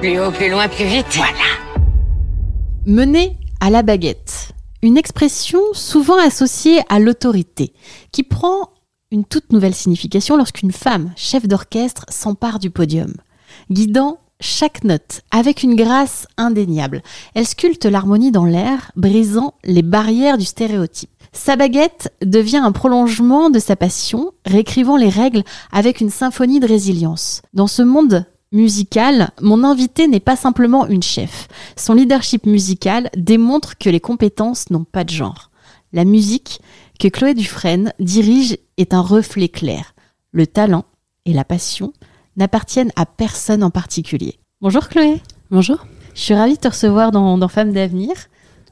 Plus haut, plus loin, plus vite. Voilà. Mener à la baguette. Une expression souvent associée à l'autorité, qui prend une toute nouvelle signification lorsqu'une femme, chef d'orchestre, s'empare du podium. Guidant chaque note avec une grâce indéniable, elle sculpte l'harmonie dans l'air, brisant les barrières du stéréotype. Sa baguette devient un prolongement de sa passion, réécrivant les règles avec une symphonie de résilience. Dans ce monde musical, mon invité n'est pas simplement une chef. Son leadership musical démontre que les compétences n'ont pas de genre. La musique que Chloé Dufresne dirige est un reflet clair. Le talent et la passion n'appartiennent à personne en particulier. Bonjour Chloé. Bonjour. Je suis ravie de te recevoir dans, dans Femmes d'avenir.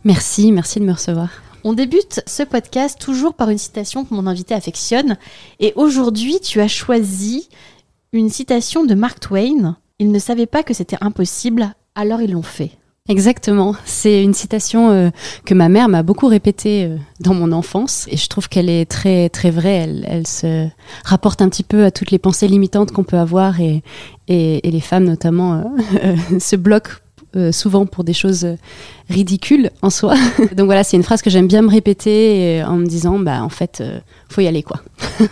Merci, merci de me recevoir. On débute ce podcast toujours par une citation que mon invité affectionne. Et aujourd'hui, tu as choisi une citation de Mark Twain. Ils ne savaient pas que c'était impossible, alors ils l'ont fait. Exactement. C'est une citation euh, que ma mère m'a beaucoup répétée euh, dans mon enfance et je trouve qu'elle est très très vraie. Elle, se rapporte un petit peu à toutes les pensées limitantes qu'on peut avoir et, les femmes notamment euh, se bloquent souvent pour des choses ridicules en soi. Donc voilà, c'est une phrase que j'aime bien me répéter en me disant, bah en fait, faut y aller quoi.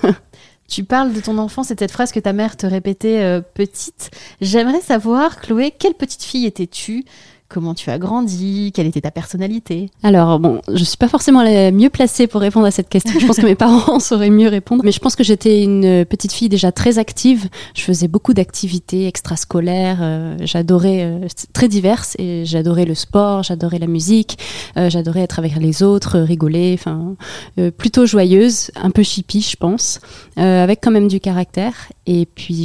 Tu parles de ton enfance et cette phrase que ta mère te répétait euh, petite. J'aimerais savoir, Chloé, quelle petite fille étais-tu? Comment tu as grandi Quelle était ta personnalité Alors bon, je suis pas forcément la mieux placée pour répondre à cette question. Je pense que mes parents sauraient mieux répondre. Mais je pense que j'étais une petite fille déjà très active. Je faisais beaucoup d'activités extrascolaires. euh, j'adorais euh, très diverses et j'adorais le sport, j'adorais la musique, euh, j'adorais être avec les autres, rigoler. Enfin, plutôt joyeuse, un peu chippie, je pense, avec quand même du caractère. Et puis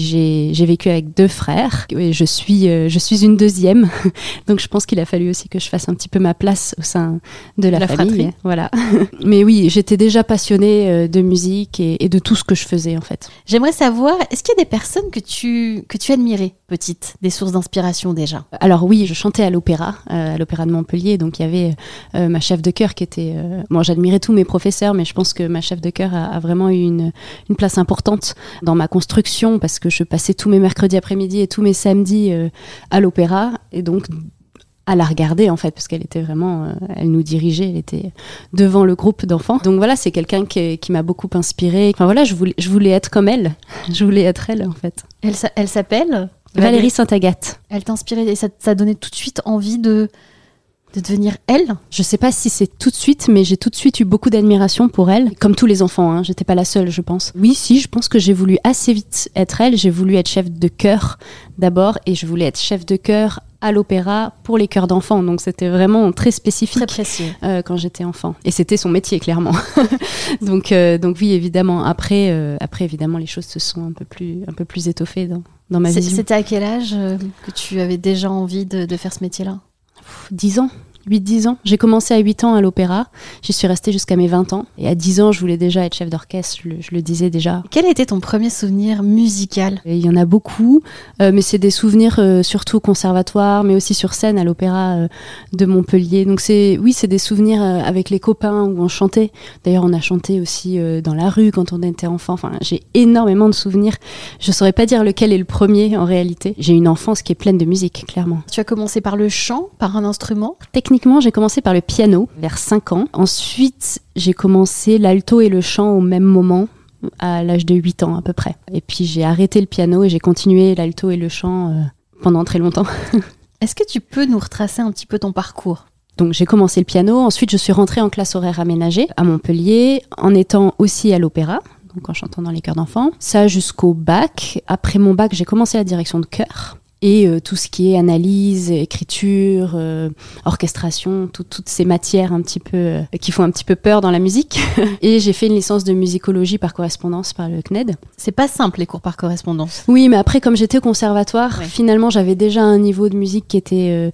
j'ai vécu avec deux frères. Et je suis je suis une deuxième, donc je pense qu'il a fallu aussi que je fasse un petit peu ma place au sein de la, La famille. fratrie. Voilà. Mais oui, j'étais déjà passionnée euh, de musique et, et de tout ce que je faisais en fait. J'aimerais savoir, est-ce qu'il y a des personnes que tu, que tu admirais, petite, des sources d'inspiration déjà? Alors oui, je chantais à l'opéra, euh, à l'opéra de Montpellier, donc il y avait euh, ma chef de chœur qui était... euh, Bon, j'admirais tous mes professeurs, mais je pense que ma chef de chœur a, a vraiment eu une, une place importante dans ma construction parce que je passais tous mes mercredis après-midi et tous mes samedis à l'opéra, et donc à la regarder en fait parce qu'elle était vraiment euh, elle nous dirigeait elle était devant le groupe d'enfants. Donc voilà c'est quelqu'un qui, qui m'a beaucoup inspirée. Enfin voilà je voulais je voulais être comme elle. Je voulais être elle en fait. Elle, s'a- elle s'appelle Valérie Saint-Agathe. Elle t'a inspiré et ça t'a donné tout de suite envie de, de devenir elle? Je sais pas si c'est tout de suite, mais j'ai tout de suite eu beaucoup d'admiration pour elle, comme tous les enfants. Hein, J'étais pas la seule, je pense. Oui, si, je pense que j'ai voulu assez vite être elle. J'ai voulu être chef de chœur d'abord, et je voulais être chef de chœur à l'opéra pour les chœurs d'enfants. Donc c'était vraiment très spécifique Très euh, quand j'étais enfant. Et c'était son métier, clairement. donc, euh, donc oui, évidemment. Après, euh, après, évidemment, les choses se sont un peu plus, un peu plus étoffées dans, dans ma vision. C'était à quel âge que tu avais déjà envie de, de faire ce métier-là? 10 ans. 8-10 ans. J'ai commencé à 8 ans à l'opéra. J'y suis restée jusqu'à mes 20 ans. Et à 10 ans, je voulais déjà être chef d'orchestre. Je, le- je le disais déjà. Quel été ton premier souvenir musical? Et Il y en a beaucoup, euh, mais c'est des souvenirs euh, surtout au conservatoire, mais aussi sur scène à l'opéra euh, de Montpellier. Donc c'est, oui, c'est des souvenirs avec les copains où on chantait. D'ailleurs, on a chanté aussi dans la rue quand on était enfant. Enfin, j'ai énormément de souvenirs. Je saurais pas dire lequel est le premier en réalité. J'ai une enfance qui est pleine de musique, clairement. Tu as commencé par le chant, par un instrument? Techniquement, j'ai commencé par le piano vers 5 ans. Ensuite, j'ai commencé l'alto et le chant au même moment à l'âge de 8 ans à peu près. Et puis j'ai arrêté le piano et j'ai continué l'alto et le chant euh, pendant très longtemps. Est-ce que tu peux nous retracer un petit peu ton parcours? Donc j'ai commencé le piano, ensuite je suis rentrée en classe horaire aménagée à Montpellier en étant aussi à l'opéra. Donc en chantant dans les chœurs d'enfants. Ça jusqu'au bac. Après mon bac, j'ai commencé la direction de chœur. Et euh, tout ce qui est analyse, écriture, euh, orchestration, tout- toutes ces matières un petit peu euh, qui font un petit peu peur dans la musique. et j'ai fait une licence de musicologie par correspondance par le CNED. C'est pas simple les cours par correspondance. Oui, mais après, comme j'étais au conservatoire, Ouais. finalement, j'avais déjà un niveau de musique qui était. euh,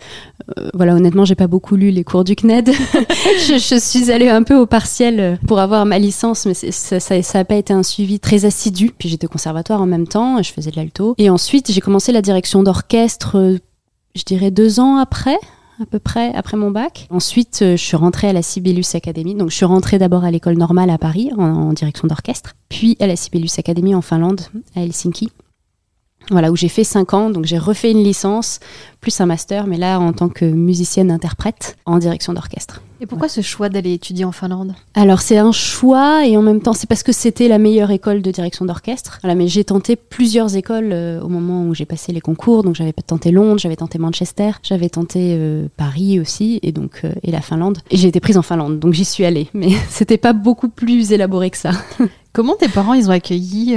euh, voilà, honnêtement, j'ai pas beaucoup lu les cours du CNED. je, je suis allée un peu au partiel euh, pour avoir ma licence, mais ça, ça, ça a pas été un suivi très assidu. Puis j'étais au conservatoire en même temps, je faisais de l'alto. Et ensuite, j'ai commencé la direction d'orchestre, euh, je dirais deux ans après à peu près après mon bac. Ensuite, euh, je suis rentrée à la Sibelius Academy. Donc, je suis rentrée d'abord à l'école normale à Paris en, en direction d'orchestre, puis à la Sibelius Academy en Finlande, à Helsinki. Voilà, où j'ai fait 5 ans, donc j'ai refait une licence, plus un master, mais là en tant que musicienne-interprète en direction d'orchestre. Et pourquoi ce choix d'aller étudier en Finlande? Alors c'est un choix et en même temps c'est parce que c'était la meilleure école de direction d'orchestre. Voilà, mais j'ai tenté plusieurs écoles euh, au moment où j'ai passé les concours. Donc j'avais tenté Londres, j'avais tenté Manchester, j'avais tenté euh, Paris aussi et donc euh, et la Finlande. Et j'ai été prise en Finlande, donc j'y suis allée. Mais c'était pas beaucoup plus élaboré que ça. Comment tes parents ils ont accueilli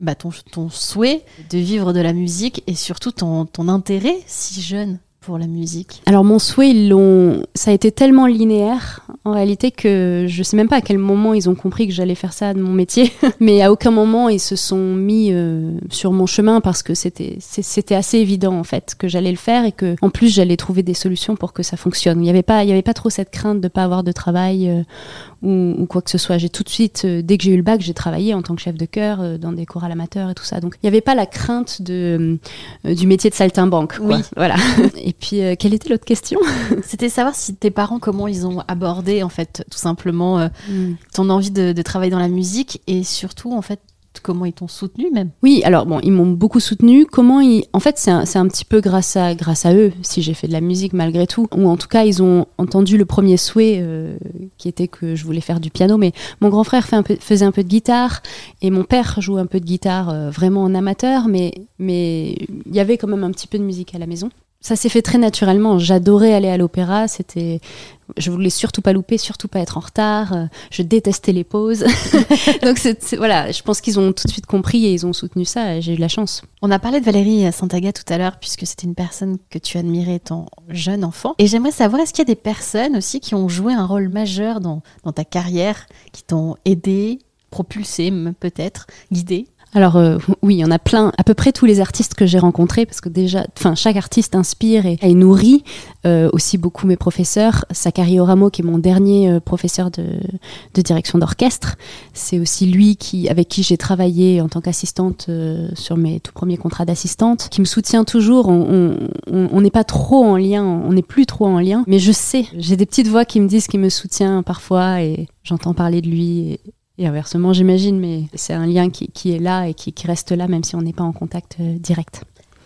bah, ton, ton souhait de vivre de la musique et surtout ton, ton intérêt si jeune pour la musique Alors mon souhait, ils l'ont, ça a été tellement linéaire en réalité que je sais même pas à quel moment ils ont compris que j'allais faire ça de mon métier. Mais à aucun moment ils se sont mis euh, sur mon chemin parce que c'était c'était assez évident en fait que j'allais le faire et que en plus j'allais trouver des solutions pour que ça fonctionne. Il y avait pas il y avait pas trop cette crainte de pas avoir de travail euh, ou, ou quoi que ce soit. J'ai tout de suite euh, dès que j'ai eu le bac, j'ai travaillé en tant que chef de chœur dans des chorales amateurs et tout ça. Donc il y avait pas la crainte de du métier de saltimbanque. Quoi. Oui. voilà. et puis euh, quelle était l'autre question C'était savoir si tes parents, comment ils ont abordé en fait tout simplement euh, ton envie de, de travailler dans la musique et surtout en fait comment ils t'ont soutenu même. Oui, alors bon, ils m'ont beaucoup soutenu. Comment ils, en fait, c'est un, petit peu grâce à grâce à eux si j'ai fait de la musique malgré tout, ou en tout cas ils ont entendu le premier souhait euh, qui était que je voulais faire du piano. Mais mon grand frère fait un peu, faisait un peu de guitare et mon père joue un peu de guitare euh, vraiment en amateur, mais mais il y avait quand même un petit peu de musique à la maison. Ça s'est fait très naturellement. J'adorais aller à l'opéra. C'était, je voulais surtout pas louper, surtout pas être en retard. Je détestais les pauses. Donc voilà, je pense qu'ils ont tout de suite compris et ils ont soutenu ça. J'ai eu de la chance. On a parlé de Valérie Santaga tout à l'heure puisque c'était une personne que tu admirais étant jeune enfant. Et j'aimerais savoir est-ce qu'il y a des personnes aussi qui ont joué un rôle majeur dans, dans ta carrière, qui t'ont aidé, propulsé peut-être, guidé? Alors euh, oui, il y en a plein. À peu près tous les artistes que j'ai rencontrés, parce que déjà, enfin chaque artiste inspire et, nourrit euh, aussi beaucoup mes professeurs. Sakari Oramo, qui est mon dernier euh, professeur de, de direction d'orchestre, c'est aussi lui qui, avec qui j'ai travaillé en tant qu'assistante euh, sur mes tout premiers contrats d'assistante, qui me soutient toujours. On n'est pas trop en lien, on n'est plus trop en lien, mais je sais, j'ai des petites voix qui me disent qu'il me soutient parfois et j'entends parler de lui. Et inversement, j'imagine, mais c'est un lien qui, est là et qui, qui reste là, même si on n'est pas en contact euh, direct.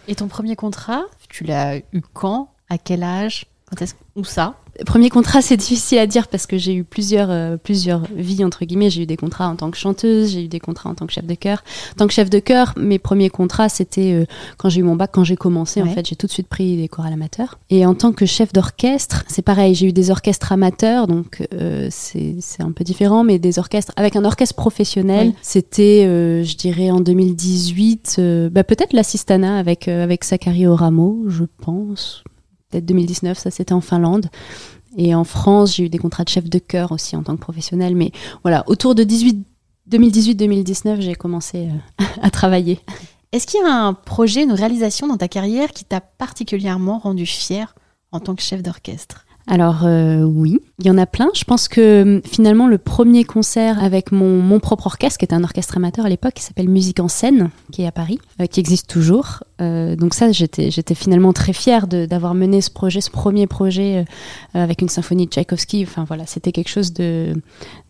Et ton premier contrat, tu l'as eu quand? À quel âge? Quand est-ce où ça Premier contrat, c'est difficile à dire parce que j'ai eu plusieurs, euh, plusieurs vies, entre guillemets. J'ai eu des contrats en tant que chanteuse, j'ai eu des contrats en tant que chef de chœur. En tant que chef de chœur, mes premiers contrats, c'était euh, quand j'ai eu mon bac, quand j'ai commencé. En fait, j'ai tout de suite pris des chorales amateurs. Et en tant que chef d'orchestre, c'est pareil. J'ai eu des orchestres amateurs, donc euh, c'est un peu différent, mais des orchestres avec un orchestre professionnel. C'était, je dirais, en 2018, euh, bah, peut-être l'Assistana avec, euh, avec Sakari Oramo, je pense peut-être 2019, ça c'était en Finlande. Et en France, j'ai eu des contrats de chef de chœur aussi en tant que professionnel. Mais voilà, autour de 18 2018-2019, j'ai commencé euh, à travailler. Est-ce qu'il y a un projet, une réalisation dans ta carrière qui t'a particulièrement rendu fier en tant que chef d'orchestre? Alors euh, oui, il y en a plein. Je pense que hum, finalement le premier concert avec mon, mon propre orchestre, qui était un orchestre amateur à l'époque, qui s'appelle Musique en scène, qui est à Paris, euh, qui existe toujours. Euh, donc ça, j'étais, j'étais finalement très fière d'avoir mené ce projet, ce premier projet euh, avec une symphonie de Tchaïkovski. Enfin voilà, c'était quelque chose de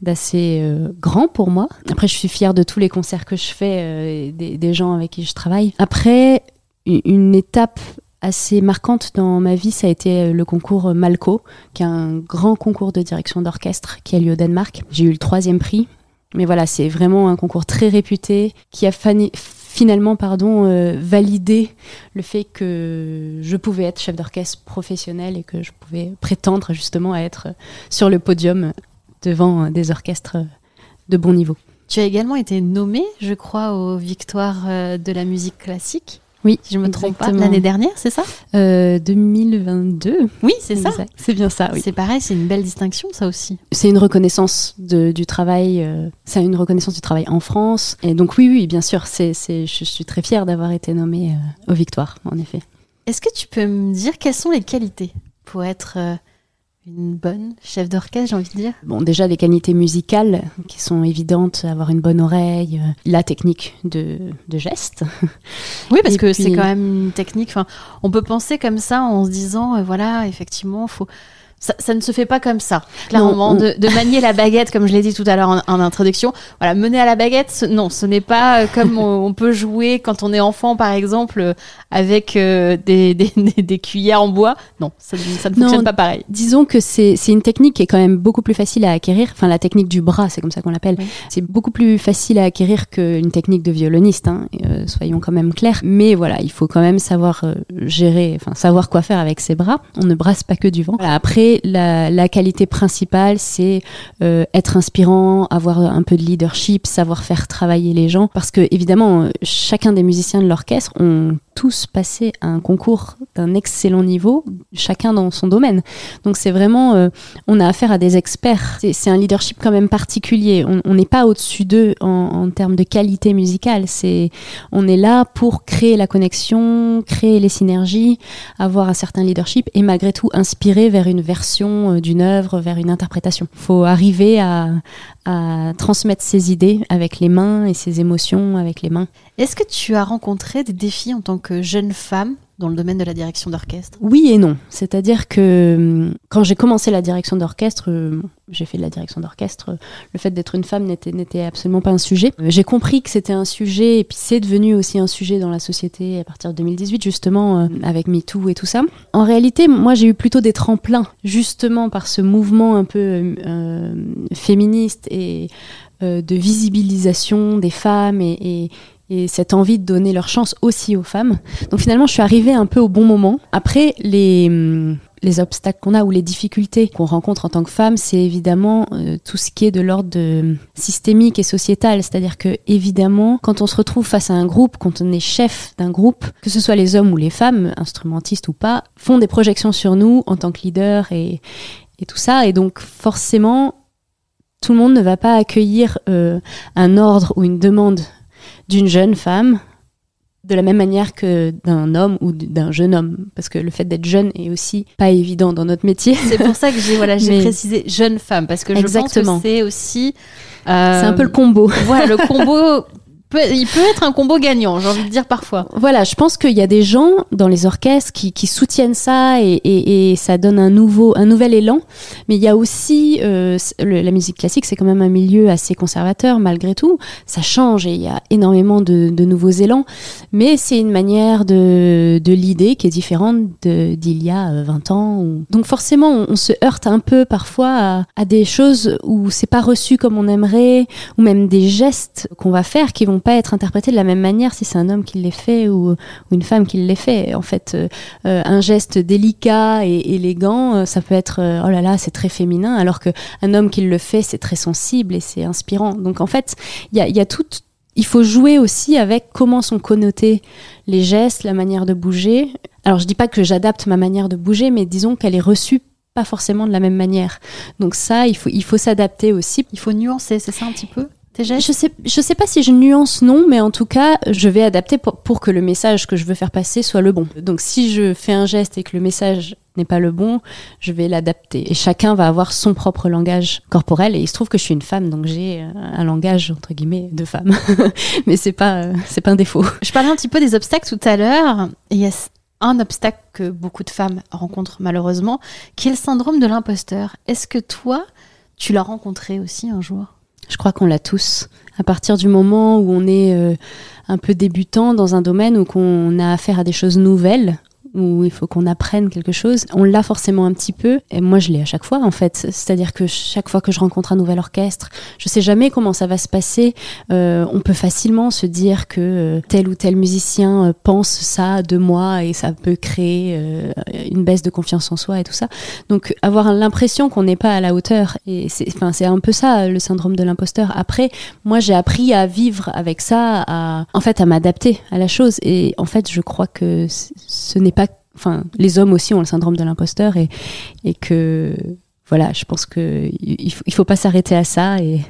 d'assez euh, grand pour moi. Après, je suis fière de tous les concerts que je fais, euh, des, des gens avec qui je travaille. Après, une étape assez marquante dans ma vie, ça a été euh, le concours Malco, qui est un grand concours de direction d'orchestre qui a lieu au Danemark. J'ai eu le troisième prix. Mais voilà, c'est vraiment un concours très réputé qui a finalement pardon, euh, validé le fait que je pouvais être chef d'orchestre professionnel et que je pouvais prétendre justement à être sur le podium devant des orchestres de bon niveau. Tu as également été nommé, je crois, aux victoires euh, de la musique classique. Oui, Si je me trompe pas, l'année dernière, c'est ça Euh, 2022. Oui, c'est ça. C'est bien ça, oui. C'est pareil, c'est une belle distinction, ça aussi. C'est une reconnaissance de- du travail, euh, c'est une reconnaissance du travail en France. Et donc oui, oui, bien sûr, c'est, c'est, je suis très fière d'avoir été nommée euh, aux victoires, en effet. Est-ce que tu peux me dire quelles sont les qualités pour être euh, une bonne chef d'orchestre, j'ai envie de dire Bon, déjà les qualités musicales qui sont évidentes, avoir une bonne oreille, euh, la technique de, de geste. Oui, parce Et que c'est quand même une technique. Enfin, on peut penser comme ça en se disant, euh, voilà, effectivement, faut. Ça, ça ne se fait pas comme ça, clairement. Non, on- de, de manier la baguette, comme je l'ai dit tout à l'heure en, en introduction. Voilà, mener à la baguette, ce- non, ce n'est pas euh, comme on, on peut jouer quand on est enfant, par exemple, euh, avec euh, des, des, des- des cuillères en bois. Non, ça, ne- ça ne Non, fonctionne pas pareil. Disons que c'est, une technique qui est quand même beaucoup plus facile à acquérir. Enfin, la technique du bras, c'est comme ça qu'on l'appelle. Oui. C'est beaucoup plus facile à acquérir qu'une technique de violoniste, hein, euh, soyons quand même clairs. Mais voilà, il faut quand même savoir euh, gérer, enfin savoir quoi faire avec ses bras. On ne brasse pas que du vent. Voilà, après, la, la qualité principale, c'est euh, être inspirant, avoir un peu de leadership, savoir faire travailler les gens. Parce que évidemment, chacun des musiciens de l'orchestre ont tous passé un concours d'un excellent niveau, chacun dans son domaine. Donc c'est vraiment, euh, on a affaire à des experts. C'est- un leadership quand même particulier. On on n'est pas au-dessus d'eux en, en termes de qualité musicale. C'est, on est là pour créer la connexion, créer les synergies, avoir un certain leadership et malgré tout inspirer vers une version euh, d'une œuvre, vers une interprétation. faut arriver à, à transmettre ses idées avec les mains et ses émotions avec les mains. Est-ce que tu as rencontré des défis en tant que jeune femme dans le domaine de la direction d'orchestre? Oui et non. C'est-à-dire que hum, quand j'ai commencé la direction d'orchestre, euh, j'ai fait de la direction d'orchestre, euh, le fait d'être une femme n'était, absolument pas un sujet. Euh, J'ai compris que c'était un sujet et puis c'est devenu aussi un sujet dans la société à partir de 2018 justement euh, avec MeToo et tout ça. En réalité, moi j'ai eu plutôt des tremplins justement par ce mouvement un peu euh, féministe et de visibilisation des femmes et et cette envie de donner leur chance aussi aux femmes. Donc finalement, je suis arrivée un peu au bon moment. Après, les, hum, les obstacles qu'on a ou les difficultés qu'on rencontre en tant que femme, c'est évidemment euh, tout ce qui est de l'ordre de- systémique et sociétal. C'est-à-dire que évidemment, quand on se retrouve face à un groupe, quand on est chef d'un groupe, que ce soit les hommes ou les femmes, instrumentistes ou pas, font des projections sur nous en tant que leader et, et tout ça. Et donc forcément, tout le monde ne va pas accueillir euh, un ordre ou une demande d'une jeune femme de la même manière que d'un homme ou d'un jeune homme. Parce que le fait d'être jeune est aussi pas évident dans notre métier. C'est pour ça que j'ai voilà, j'ai précisé jeune femme, parce que je Exactement. pense que c'est aussi... c'est un peu le combo. Voilà, le combo il peut être un combo gagnant, j'ai envie de dire parfois. Voilà, je pense qu'il y a des gens dans les orchestres qui, soutiennent ça et, ça donne un nouveau, un nouvel élan. Mais il y a aussi euh, la musique classique, c'est quand même un milieu assez conservateur malgré tout. Ça change et il y a énormément de, nouveaux élans. Mais c'est une manière de, l'idée qui est différente d'il y a 20 ans. Ou... Donc forcément, on, on, se heurte un peu parfois à, à des choses où c'est pas reçu comme on aimerait, ou même des gestes qu'on va faire qui vont pas être interprétés de la même manière si c'est un homme qui les fait ou, une femme qui les fait. En fait, euh, un geste délicat et élégant, euh, ça peut être euh, oh là là, c'est très féminin, alors que un homme qui le fait, c'est très sensible et c'est inspirant. Donc en fait, il y a, y a tout il faut jouer aussi avec comment sont connotés les gestes, la manière de bouger. Alors je dis pas que j'adapte ma manière de bouger, mais disons qu'elle est reçue pas forcément de la même manière. Donc ça, il faut, il faut s'adapter aussi. Il faut nuancer, c'est ça un petit peu? Je sais, je sais pas si je nuance non, mais en tout cas, je vais adapter pour, pour, que le message que je veux faire passer soit le bon. Donc, si je fais un geste et que le message n'est pas le bon, je vais l'adapter. Et chacun va avoir son propre langage corporel. Et il se trouve que je suis une femme, donc j'ai un langage entre guillemets de femme. mais c'est pas, c'est pas un défaut. Je parlais un petit peu des obstacles tout à l'heure. Il y a un obstacle que beaucoup de femmes rencontrent malheureusement, qui est le syndrome de l'imposteur. Est-ce que toi, tu l'as rencontré aussi un jour? Je crois qu'on l'a tous. À partir du moment où on est euh, un peu débutant dans un domaine où qu'on a affaire à des choses nouvelles, où il faut qu'on apprenne quelque chose, on l'a forcément un petit peu. Et moi, je l'ai à chaque fois, en fait. C'est-à-dire que chaque fois que je rencontre un nouvel orchestre, je sais jamais comment ça va se passer. Euh, on peut facilement se dire que euh, tel ou tel musicien euh, pense ça de moi et ça peut créer euh, une baisse de confiance en soi et tout ça. Donc, avoir l'impression qu'on n'est pas à la hauteur. Et c'est, enfin, c'est un peu ça, le syndrome de l'imposteur. Après, moi, j'ai appris à vivre avec ça, à, en fait, à m'adapter à la chose. Et en fait, je crois que ce n'est pas enfin, les hommes aussi ont le syndrome de l'imposteur et, et que voilà, je pense que il faut, faut pas s'arrêter à ça et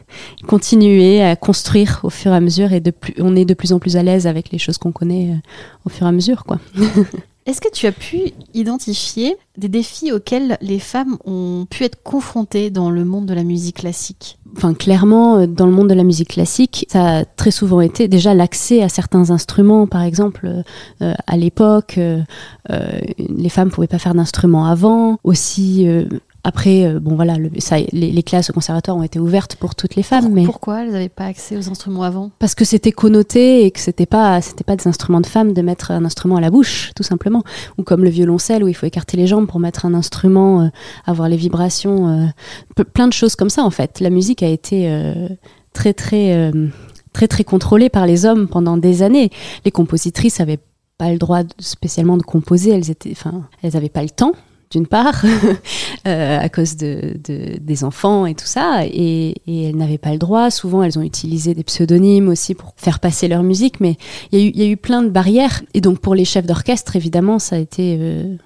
continuer à construire au fur et à mesure et de plus, on est de plus en plus à l'aise avec les choses qu'on connaît euh, au fur et à mesure, quoi. Est-ce que tu as pu identifier des défis auxquels les femmes ont pu être confrontées dans le monde de la musique classique? Enfin, clairement, euh, dans le monde de la musique classique, ça a très souvent été déjà l'accès à certains instruments. Par exemple, euh, à l'époque, euh, euh, les femmes pouvaient pas faire d'instruments avant. Aussi, euh, après, euh, bon voilà, le, ça, les, les, classes au conservatoire ont été ouvertes pour toutes les femmes. Pourquoi mais pourquoi elles n'avaient pas accès aux instruments avant? Parce que c'était connoté et que c'était pas, c'était pas des instruments de femmes de mettre un instrument à la bouche, tout simplement. Ou comme le violoncelle où il faut écarter les jambes pour mettre un instrument, euh, avoir les vibrations, euh, plein de choses comme ça en fait. La musique a été euh, très très très très contrôlée par les hommes pendant des années. Les compositrices avaient pas le droit spécialement de composer, elles étaient, enfin, elles avaient pas le temps d'une part, euh, à cause de, de, des enfants et tout ça, et, elles n'avaient pas le droit. Souvent, elles ont utilisé des pseudonymes aussi pour faire passer leur musique, mais il y, a eu plein de barrières. Et donc, pour les chefs d'orchestre, évidemment, ça a été... Euh,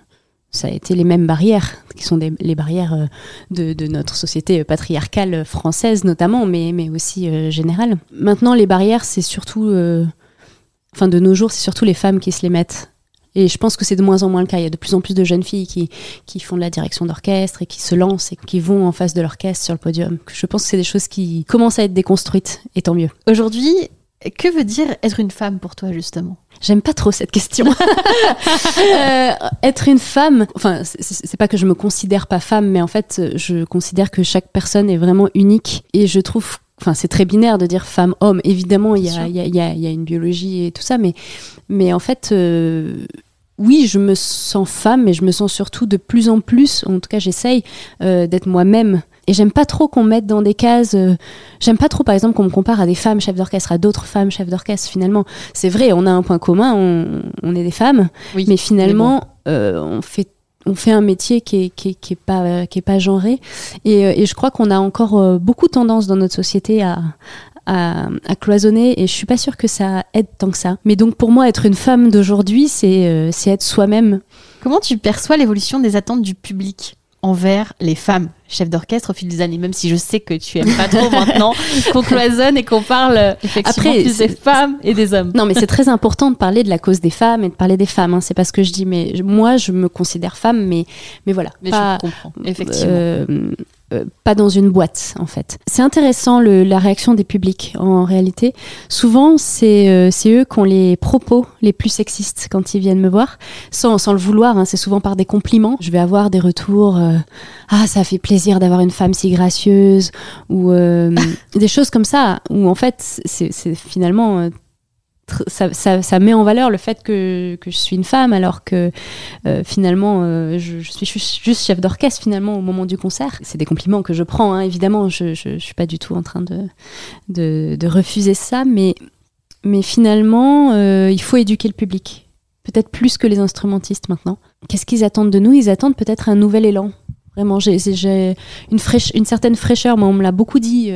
les mêmes barrières, qui sont les barrières euh, de, notre société patriarcale française notamment, mais, aussi générale. Maintenant, les barrières, c'est surtout, enfin de nos jours, c'est surtout les femmes qui se les mettent. Et je pense que c'est de moins en moins le cas. Il y a de plus en plus de jeunes filles qui, qui font de la direction d'orchestre et qui se lancent et qui vont en face de l'orchestre sur le podium. Je pense que c'est des choses qui commencent à être déconstruites, et tant mieux. Aujourd'hui, que veut dire être une femme pour toi, justement? J'aime pas trop cette question. euh, être une femme, enfin, c'est pas que je me considère pas femme, mais en fait, je considère que chaque personne est vraiment unique et je trouve enfin c'est très binaire de dire femme homme évidemment il y a, y, a, y a une biologie et tout ça mais mais en fait euh, oui je me sens femme mais je me sens surtout de plus en plus en tout cas j'essaye euh, d'être moi-même. Et j'aime pas trop qu'on mette dans des cases euh, j'aime pas trop par exemple qu'on me compare à des femmes chefs d'orchestre à d'autres femmes chefs d'orchestre finalement. C'est vrai on a un point commun on, on est des femmes oui, mais finalement bon. on fait on fait un métier qui est, qui est, qui est pas qui est pas genré. Et, et je crois qu'on a encore beaucoup tendance dans notre société à, à, à, cloisonner et je suis pas sûre que ça aide tant que ça. Mais donc pour moi être une femme d'aujourd'hui c'est euh, être soi-même. Comment tu perçois l'évolution des attentes du public envers les femmes chef d'orchestre au fil des années, même si je sais que tu aimes pas trop maintenant qu'on cloisonne et qu'on parle euh, effectivement Après, plus des femmes et des hommes. Non, mais c'est très important de parler de la cause des femmes et de parler des femmes. Hein. C'est pas ce que je dis, mais moi, je me considère femme, mais, mais voilà. Mais pas, je comprends, effectivement. euh, euh, pas dans une boîte, en fait. C'est intéressant le, la réaction des publics, en réalité. Souvent, c'est euh, eux qui ont les propos les plus sexistes quand ils viennent me voir, sans, sans le vouloir. hein. c'est souvent par des compliments. Je vais avoir des retours. euh, ah, ça fait plaisir d'avoir une femme si gracieuse, ou euh, des choses comme ça, où en fait, c'est finalement euh, ça, ça, ça met en valeur le fait que, que je suis une femme alors que euh, finalement euh, je, suis juste, chef d'orchestre finalement au moment du concert. C'est des compliments que je prends hein, évidemment, je, je suis pas du tout en train de, de, refuser ça, mais, mais finalement euh, il faut éduquer le public, peut-être plus que les instrumentistes maintenant. Qu'est-ce qu'ils attendent de nous? Ils attendent peut-être un nouvel élan. Vraiment, j'ai une, une certaine fraîcheur. Moi, on me l'a beaucoup dit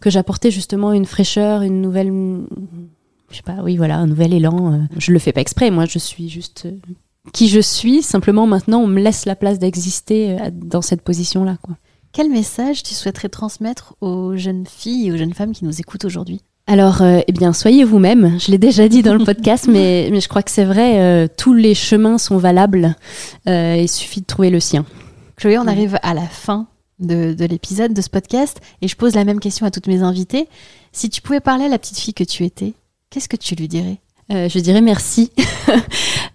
que j'apportais justement une fraîcheur, une nouvelle je sais pas, oui, voilà, un nouvel élan. euh, Je le fais pas exprès, moi, je suis juste euh, qui je suis. Simplement, maintenant, on me laisse la place d'exister euh, dans cette position-là, quoi. Quel message tu souhaiterais transmettre aux jeunes filles et aux jeunes femmes qui nous écoutent aujourd'hui? Alors, euh, eh bien, soyez vous-même. Je l'ai déjà dit dans le podcast, mais, mais je crois que c'est vrai. euh, tous les chemins sont valables. euh, il suffit de trouver le sien. Chloé, on arrive à la fin de, de l'épisode de ce podcast et je pose la même question à toutes mes invitées. Si tu pouvais parler à la petite fille que tu étais, qu'est-ce que tu lui dirais? Euh, je dirais merci.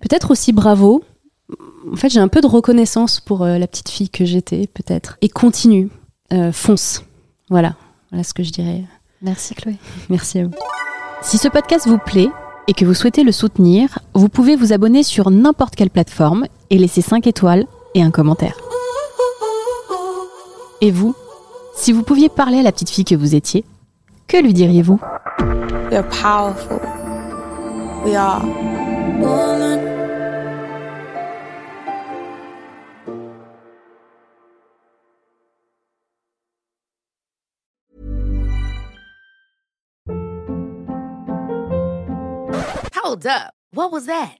peut-être aussi bravo. En fait, j'ai un peu de reconnaissance pour euh, la petite fille que j'étais, peut-être. Et continue, Euh, fonce. Voilà, voilà ce que je dirais. Merci Chloé. Merci à vous. Si ce podcast vous plaît et que vous souhaitez le soutenir, vous pouvez vous abonner sur n'importe quelle plateforme et laisser 5 étoiles et un commentaire. Et vous, si vous pouviez parler à la petite fille que vous étiez, que lui diriez-vous? We're powerful. We are woman. Hold up. What was that?